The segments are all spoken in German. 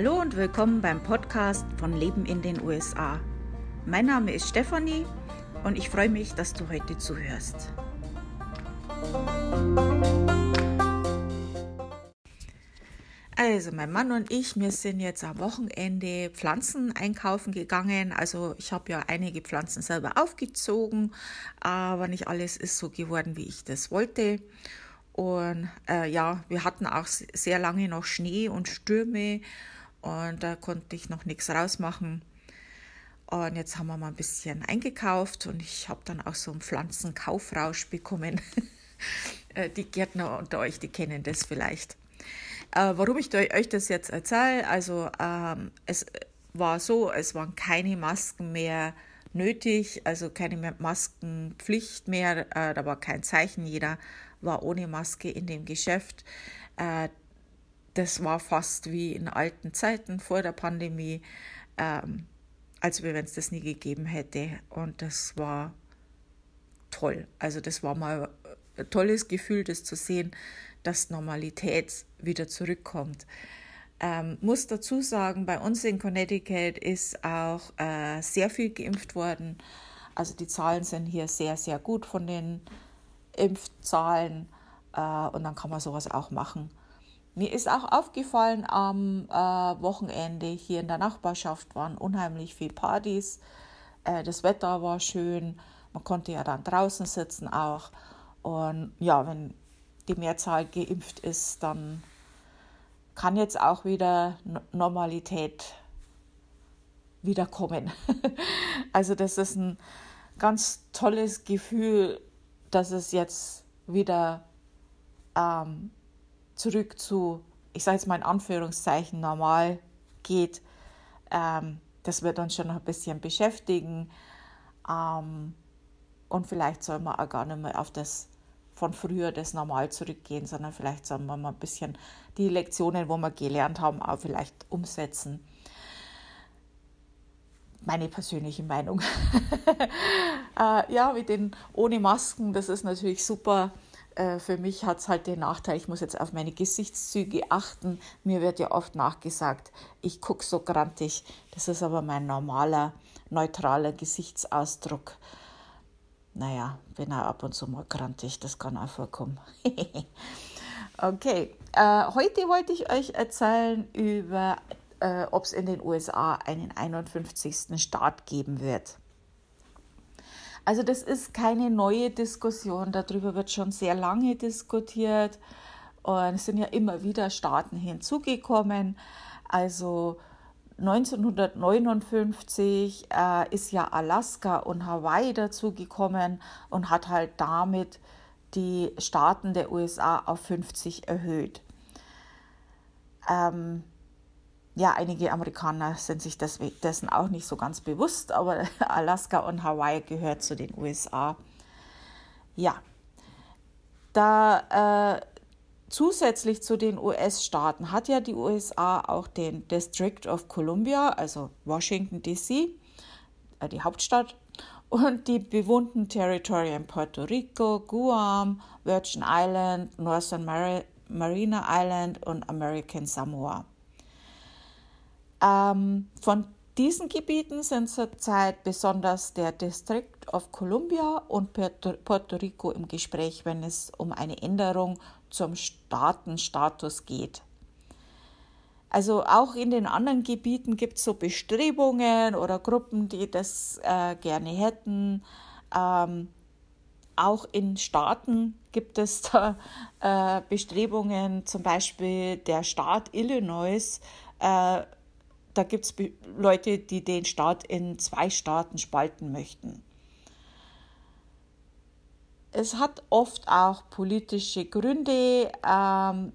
Hallo und willkommen beim Podcast von Leben in den USA. Mein Name ist Stefanie und ich freue mich, dass du heute zuhörst. Also mein Mann und ich, wir sind jetzt am Wochenende Pflanzen einkaufen gegangen. Also ich habe ja einige Pflanzen selber aufgezogen, aber nicht alles ist so geworden, wie ich das wollte. Und äh, ja, wir hatten auch sehr lange noch Schnee und Stürme und da konnte ich noch nichts rausmachen. Und jetzt haben wir mal ein bisschen eingekauft und ich habe dann auch so einen Pflanzenkaufrausch bekommen. Äh, die Gärtner unter euch, die kennen das vielleicht. Äh, warum ich euch das jetzt erzähle, also ähm, es war so, es waren keine Masken mehr nötig, also keine Maskenpflicht mehr, äh, da war kein Zeichen, jeder war ohne Maske in dem Geschäft. Äh, das war fast wie in alten Zeiten vor der Pandemie, ähm, als wenn es das nie gegeben hätte. Und das war toll. Also das war mal ein tolles Gefühl, das zu sehen, dass Normalität wieder zurückkommt. Ähm, muss dazu sagen, bei uns in Connecticut ist auch äh, sehr viel geimpft worden. Also die Zahlen sind hier sehr, sehr gut von den Impfzahlen äh, und dann kann man sowas auch machen. Mir ist auch aufgefallen, am äh, Wochenende hier in der Nachbarschaft waren unheimlich viele Partys. Äh, das Wetter war schön, man konnte ja dann draußen sitzen auch. Und ja, wenn die Mehrzahl geimpft ist, dann kann jetzt auch wieder Normalität wiederkommen. also das ist ein ganz tolles Gefühl, dass es jetzt wieder ähm, zurück zu, ich sage jetzt mal in Anführungszeichen, normal geht. Ähm, das wird uns schon noch ein bisschen beschäftigen. Ähm, und vielleicht soll man auch gar nicht mehr auf das von früher das normal zurückgehen, sondern vielleicht sollen wir mal ein bisschen die Lektionen, wo wir gelernt haben, auch vielleicht umsetzen meine persönliche Meinung. äh, ja, mit den ohne Masken, das ist natürlich super. Äh, für mich hat es halt den Nachteil, ich muss jetzt auf meine Gesichtszüge achten. Mir wird ja oft nachgesagt, ich gucke so grantig. Das ist aber mein normaler, neutraler Gesichtsausdruck. Naja, bin auch ab und zu mal grantig, das kann auch vorkommen. okay, äh, heute wollte ich euch erzählen über äh, ob es in den USA einen 51. Staat geben wird. Also das ist keine neue Diskussion, darüber wird schon sehr lange diskutiert und es sind ja immer wieder Staaten hinzugekommen. Also 1959 äh, ist ja Alaska und Hawaii dazugekommen und hat halt damit die Staaten der USA auf 50 erhöht. Ähm, ja, einige Amerikaner sind sich dessen auch nicht so ganz bewusst, aber Alaska und Hawaii gehört zu den USA. Ja, da äh, zusätzlich zu den US-Staaten hat ja die USA auch den District of Columbia, also Washington DC, äh, die Hauptstadt, und die bewohnten Territorien Puerto Rico, Guam, Virgin Island, Northern Mar Marina Island und American Samoa. Ähm, von diesen Gebieten sind zurzeit besonders der District of Columbia und Puerto Rico im Gespräch, wenn es um eine Änderung zum Staatenstatus geht. Also auch in den anderen Gebieten gibt es so Bestrebungen oder Gruppen, die das äh, gerne hätten. Ähm, auch in Staaten gibt es da äh, Bestrebungen, zum Beispiel der Staat Illinois äh, da gibt es Leute, die den Staat in zwei Staaten spalten möchten. Es hat oft auch politische Gründe. Ähm,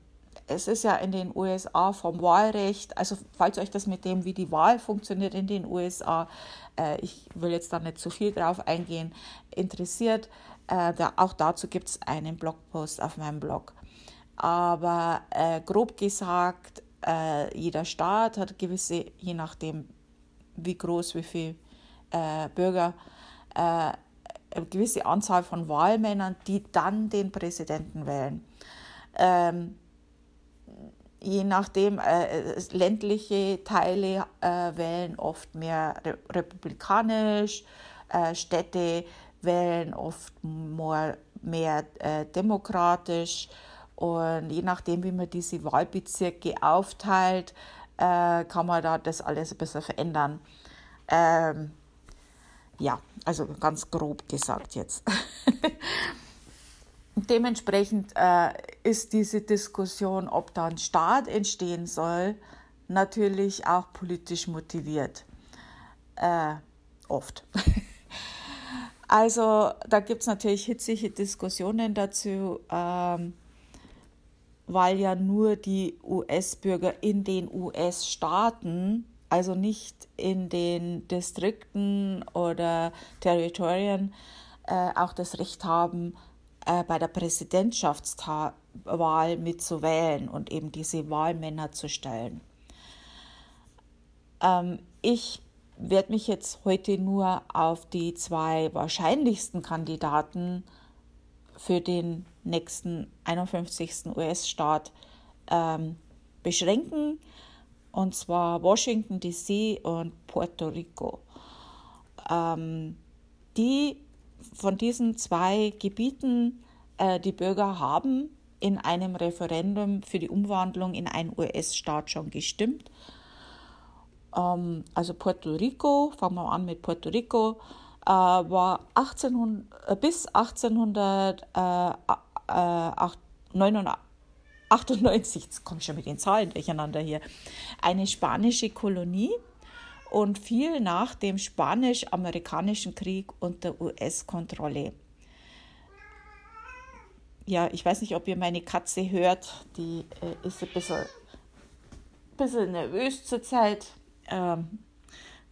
es ist ja in den USA vom Wahlrecht, also falls euch das mit dem, wie die Wahl funktioniert in den USA, äh, ich will jetzt da nicht zu viel drauf eingehen, interessiert, äh, da, auch dazu gibt es einen Blogpost auf meinem Blog. Aber äh, grob gesagt, äh, jeder Staat hat gewisse, je nachdem wie groß, wie viele äh, Bürger, äh, eine gewisse Anzahl von Wahlmännern, die dann den Präsidenten wählen. Ähm, je nachdem, äh, ländliche Teile äh, wählen oft mehr re republikanisch, äh, Städte wählen oft more, mehr äh, demokratisch. Und je nachdem, wie man diese Wahlbezirke aufteilt, äh, kann man da das alles ein bisschen verändern. Ähm, ja, also ganz grob gesagt jetzt. Dementsprechend äh, ist diese Diskussion, ob da ein Staat entstehen soll, natürlich auch politisch motiviert. Äh, oft. also da gibt es natürlich hitzige Diskussionen dazu, ähm, weil ja nur die US-Bürger in den US-Staaten, also nicht in den Distrikten oder Territorien, äh, auch das Recht haben, äh, bei der Präsidentschaftswahl mitzuwählen und eben diese Wahlmänner zu stellen. Ähm, ich werde mich jetzt heute nur auf die zwei wahrscheinlichsten Kandidaten für den nächsten 51. US-Staat ähm, beschränken, und zwar Washington DC und Puerto Rico. Ähm, die von diesen zwei Gebieten äh, die Bürger haben in einem Referendum für die Umwandlung in einen US-Staat schon gestimmt. Ähm, also Puerto Rico, fangen wir an mit Puerto Rico, äh, war 1800, äh, bis 1898, jetzt komme ich schon mit den Zahlen durcheinander hier, eine spanische Kolonie und fiel nach dem Spanisch-Amerikanischen Krieg unter US-Kontrolle. Ja, ich weiß nicht, ob ihr meine Katze hört, die äh, ist ein bisschen, bisschen nervös zurzeit. Ähm,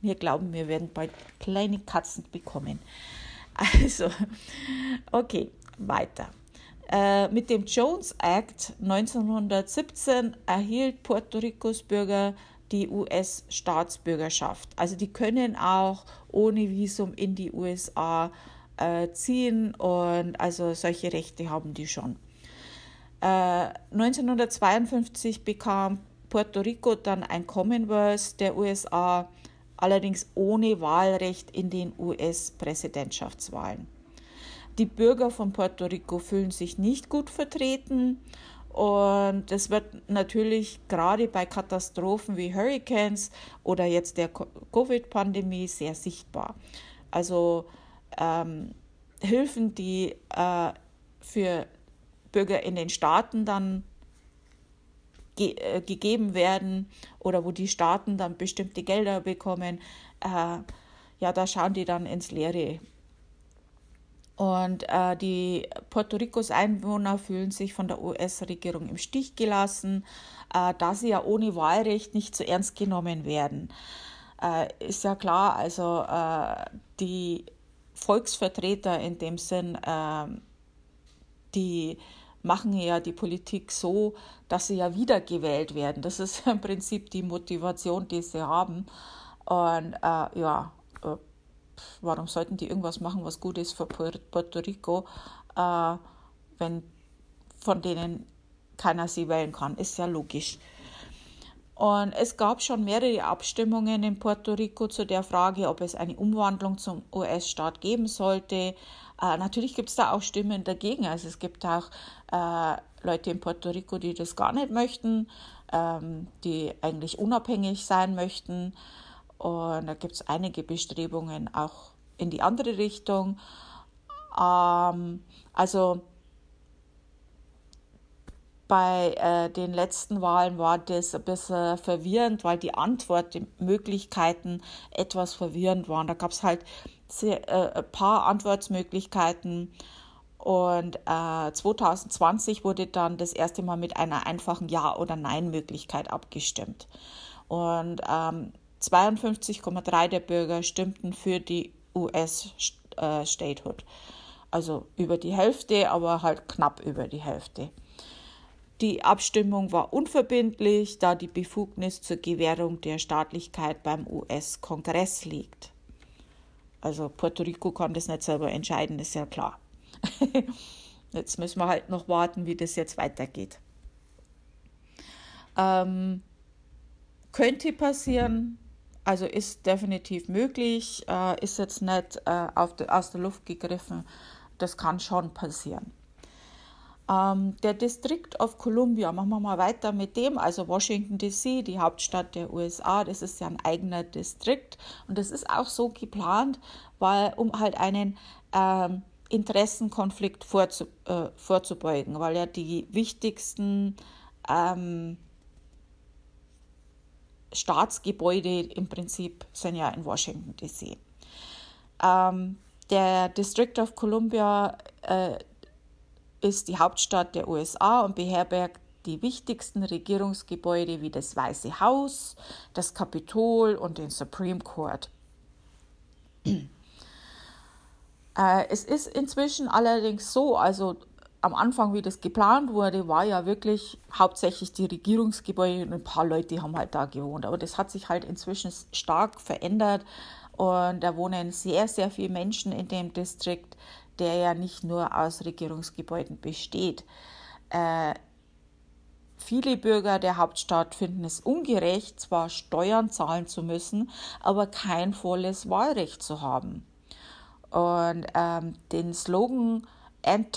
wir glauben, wir werden bald kleine Katzen bekommen. Also, okay, weiter. Äh, mit dem Jones Act 1917 erhielt Puerto Ricos Bürger die US-Staatsbürgerschaft. Also die können auch ohne Visum in die USA äh, ziehen und also solche Rechte haben die schon. Äh, 1952 bekam Puerto Rico dann ein Commonwealth der USA, allerdings ohne Wahlrecht in den US-Präsidentschaftswahlen. Die Bürger von Puerto Rico fühlen sich nicht gut vertreten und das wird natürlich gerade bei Katastrophen wie Hurricanes oder jetzt der Covid-Pandemie sehr sichtbar. Also ähm, Hilfen, die äh, für Bürger in den Staaten dann ge äh, gegeben werden oder wo die Staaten dann bestimmte Gelder bekommen, äh, ja, da schauen die dann ins Leere. Und äh, die Puerto Ricos Einwohner fühlen sich von der US-Regierung im Stich gelassen, äh, da sie ja ohne Wahlrecht nicht so ernst genommen werden. Äh, ist ja klar, also äh, die Volksvertreter in dem Sinn, ähm, die machen ja die Politik so, dass sie ja wiedergewählt werden. Das ist im Prinzip die Motivation, die sie haben. Und äh, ja, äh, warum sollten die irgendwas machen, was gut ist für Puerto Rico, äh, wenn von denen keiner sie wählen kann? Ist ja logisch. Und es gab schon mehrere Abstimmungen in Puerto Rico zu der Frage, ob es eine Umwandlung zum US-Staat geben sollte. Äh, natürlich gibt es da auch Stimmen dagegen. Also es gibt auch äh, Leute in Puerto Rico, die das gar nicht möchten, ähm, die eigentlich unabhängig sein möchten. Und da gibt es einige Bestrebungen auch in die andere Richtung. Ähm, also bei äh, den letzten Wahlen war das ein bisschen verwirrend, weil die Antwortmöglichkeiten etwas verwirrend waren. Da gab es halt sehr, äh, ein paar Antwortmöglichkeiten. Und äh, 2020 wurde dann das erste Mal mit einer einfachen Ja- oder Nein-Möglichkeit abgestimmt. Und ähm, 52,3 der Bürger stimmten für die US-Statehood. Äh, also über die Hälfte, aber halt knapp über die Hälfte. Die Abstimmung war unverbindlich, da die Befugnis zur Gewährung der Staatlichkeit beim US-Kongress liegt. Also Puerto Rico kann das nicht selber entscheiden, ist ja klar. jetzt müssen wir halt noch warten, wie das jetzt weitergeht. Ähm, könnte passieren, also ist definitiv möglich, äh, ist jetzt nicht äh, de, aus der Luft gegriffen, das kann schon passieren. Ähm, der District of Columbia, machen wir mal weiter mit dem, also Washington DC, die Hauptstadt der USA, das ist ja ein eigener Distrikt und das ist auch so geplant, weil um halt einen ähm, Interessenkonflikt vorzu, äh, vorzubeugen, weil ja die wichtigsten ähm, Staatsgebäude im Prinzip sind ja in Washington DC. Ähm, der District of Columbia äh, ist die Hauptstadt der USA und beherbergt die wichtigsten Regierungsgebäude wie das Weiße Haus, das Kapitol und den Supreme Court. Äh, es ist inzwischen allerdings so, also am Anfang, wie das geplant wurde, war ja wirklich hauptsächlich die Regierungsgebäude und ein paar Leute haben halt da gewohnt. Aber das hat sich halt inzwischen stark verändert und da wohnen sehr, sehr viele Menschen in dem Distrikt, der ja nicht nur aus Regierungsgebäuden besteht. Äh, viele Bürger der Hauptstadt finden es ungerecht, zwar Steuern zahlen zu müssen, aber kein volles Wahlrecht zu haben. Und ähm, den Slogan and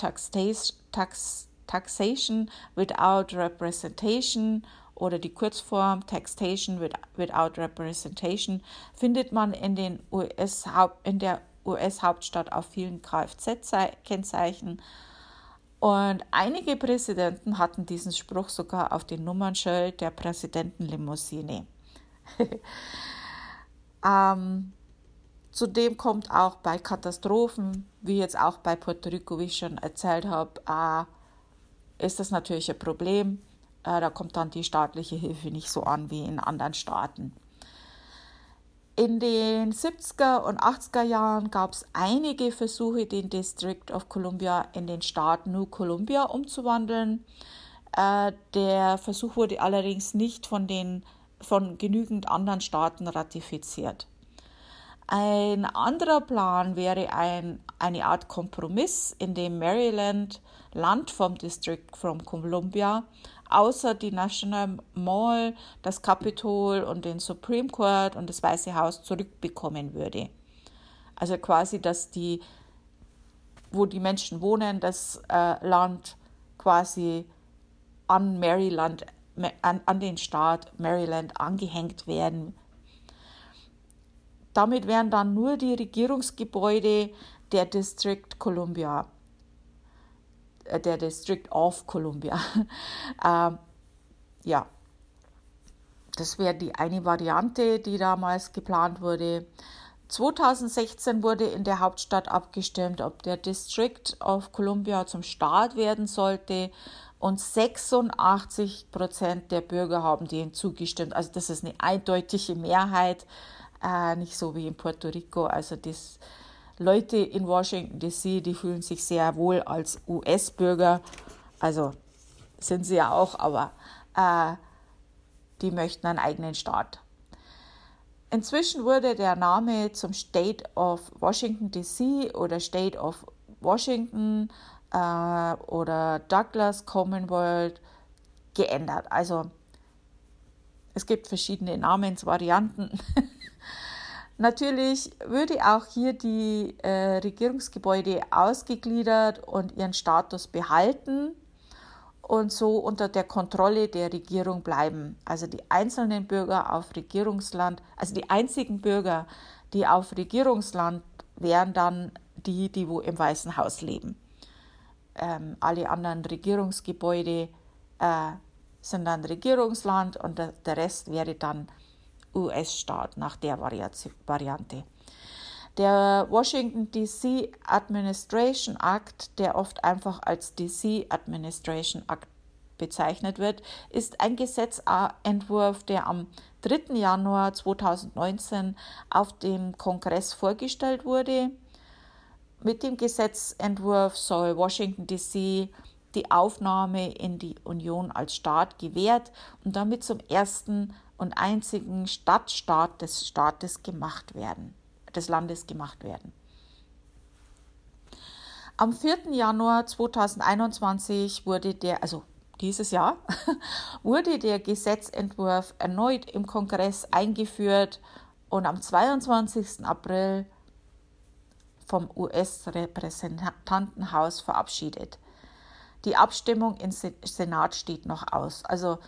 taxation without representation oder die Kurzform Taxation without representation findet man in, den US in der US-Hauptstadt auf vielen Kfz-Kennzeichen. Und einige Präsidenten hatten diesen Spruch sogar auf den Nummernschild der Präsidentenlimousine. ähm, Zudem kommt auch bei Katastrophen, wie jetzt auch bei Puerto Rico, wie ich schon erzählt habe, äh, ist das natürlich ein Problem. Äh, da kommt dann die staatliche Hilfe nicht so an wie in anderen Staaten. In den 70er und 80er Jahren gab es einige Versuche, den District of Columbia in den Staat New Columbia umzuwandeln. Äh, der Versuch wurde allerdings nicht von, den, von genügend anderen Staaten ratifiziert. Ein anderer Plan wäre ein, eine Art Kompromiss, in dem Maryland Land vom District from Columbia außer die National Mall, das Capitol und den Supreme Court und das Weiße Haus zurückbekommen würde. Also quasi, dass die, wo die Menschen wohnen, das äh, Land quasi an Maryland, an, an den Staat Maryland angehängt werden damit wären dann nur die Regierungsgebäude der District Columbia, äh, der District of Columbia. äh, ja, das wäre die eine Variante, die damals geplant wurde. 2016 wurde in der Hauptstadt abgestimmt, ob der District of Columbia zum Staat werden sollte. Und 86 Prozent der Bürger haben dem zugestimmt. Also das ist eine eindeutige Mehrheit äh, nicht so wie in Puerto Rico. Also das Leute in Washington DC, die fühlen sich sehr wohl als US-Bürger. Also sind sie ja auch, aber äh, die möchten einen eigenen Staat. Inzwischen wurde der Name zum State of Washington DC oder State of Washington äh, oder Douglas Commonwealth geändert. Also es gibt verschiedene Namensvarianten. Natürlich würde auch hier die äh, Regierungsgebäude ausgegliedert und ihren Status behalten und so unter der Kontrolle der Regierung bleiben. Also die einzelnen Bürger auf Regierungsland, also die einzigen Bürger, die auf Regierungsland wären dann die, die wo im Weißen Haus leben. Ähm, alle anderen Regierungsgebäude äh, sind dann Regierungsland und der, Rest wäre dann US-Staat nach der Variante. Der Washington DC Administration Act, der oft einfach als DC Administration Act bezeichnet wird, ist ein Gesetzentwurf, der am 3. Januar 2019 auf dem Kongress vorgestellt wurde. Mit dem Gesetzentwurf soll Washington DC die Aufnahme in die Union als Staat gewährt und damit zum ersten und einzigen Stadtstaat des Staates gemacht werden, des Landes gemacht werden. Am 4. Januar 2021 wurde der, also dieses Jahr, wurde der Gesetzentwurf erneut im Kongress eingeführt und am 22. April vom US-Repräsentantenhaus verabschiedet. Die Abstimmung im Senat steht noch aus. Also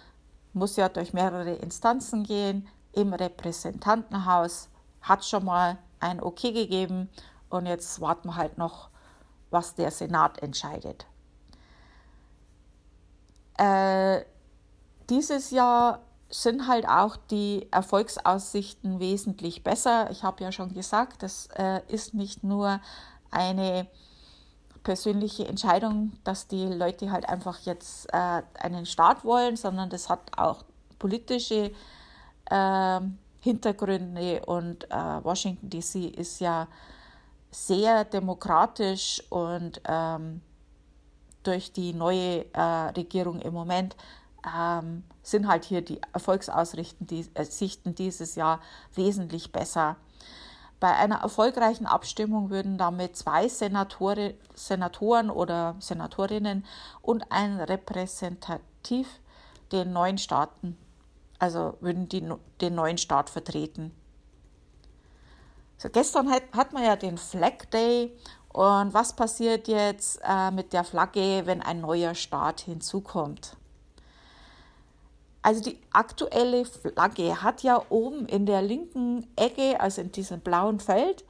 muss ja durch mehrere Instanzen gehen. Im Repräsentantenhaus hat schon mal ein Okay gegeben und jetzt warten wir halt noch, was der Senat entscheidet. Äh, dieses Jahr sind halt auch die Erfolgsaussichten wesentlich besser. Ich habe ja schon gesagt, das äh, ist nicht nur eine persönliche Entscheidung, dass die Leute halt einfach jetzt äh, einen Staat wollen, sondern das hat auch politische äh, Hintergründe und äh, Washington DC ist ja sehr demokratisch und ähm, durch die neue äh, Regierung im Moment ähm, sind halt hier die Erfolgsaussichten die, äh, dieses Jahr wesentlich besser. Bei einer erfolgreichen Abstimmung würden damit zwei Senatore, Senatoren oder Senatorinnen und ein Repräsentativ den neuen Staaten, also würden die den neuen Staat vertreten. So, gestern hat, hat man ja den Flag Day und was passiert jetzt äh, mit der Flagge, wenn ein neuer Staat hinzukommt? Also die aktuelle Flagge hat ja oben in der linken Ecke, also in diesem blauen Feld,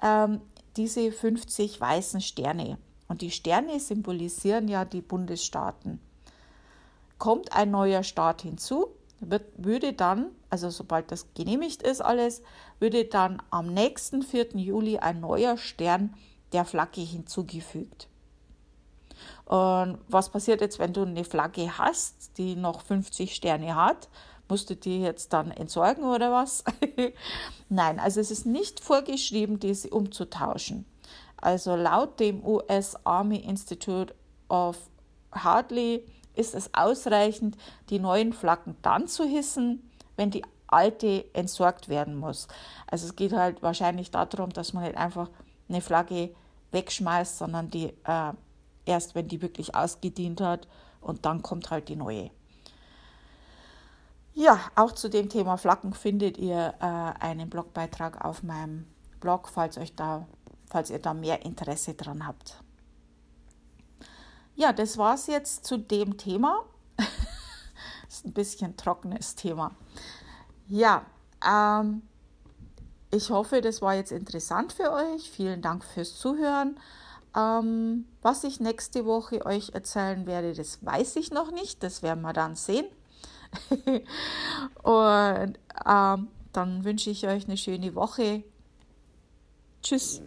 ähm, diese 50 weißen Sterne. Und die Sterne symbolisieren ja die Bundesstaaten. Kommt ein neuer Staat hinzu, wird, würde dann, also sobald das genehmigt ist alles, würde dann am nächsten 4. Juli ein neuer Stern der Flagge hinzugefügt. Und was passiert jetzt, wenn du eine Flagge hast, die noch 50 Sterne hat? Musst du die jetzt dann entsorgen oder was? Nein, also es ist nicht vorgeschrieben, diese umzutauschen. Also laut dem US Army Institute of Hartley ist es ausreichend, die neuen Flaggen dann zu hissen, wenn die alte entsorgt werden muss. Also es geht halt wahrscheinlich darum, dass man nicht einfach eine Flagge wegschmeißt, sondern die äh, erst, wenn die wirklich ausgedient hat und dann kommt halt die neue. Ja, auch zu dem Thema Flaggen findet ihr äh, einen Blogbeitrag auf meinem Blog, falls euch da, falls ihr da mehr Interesse dran habt. Ja, das war es jetzt zu dem Thema. ist ein bisschen trockenes Thema. Ja, ähm, ich hoffe, das war jetzt interessant für euch. Vielen Dank fürs Zuhören. Ähm, was ich nächste Woche euch erzählen werde, das weiß ich noch nicht. Das werden wir dann sehen. Und ähm, dann wünsche ich euch eine schöne Woche. Tschüss.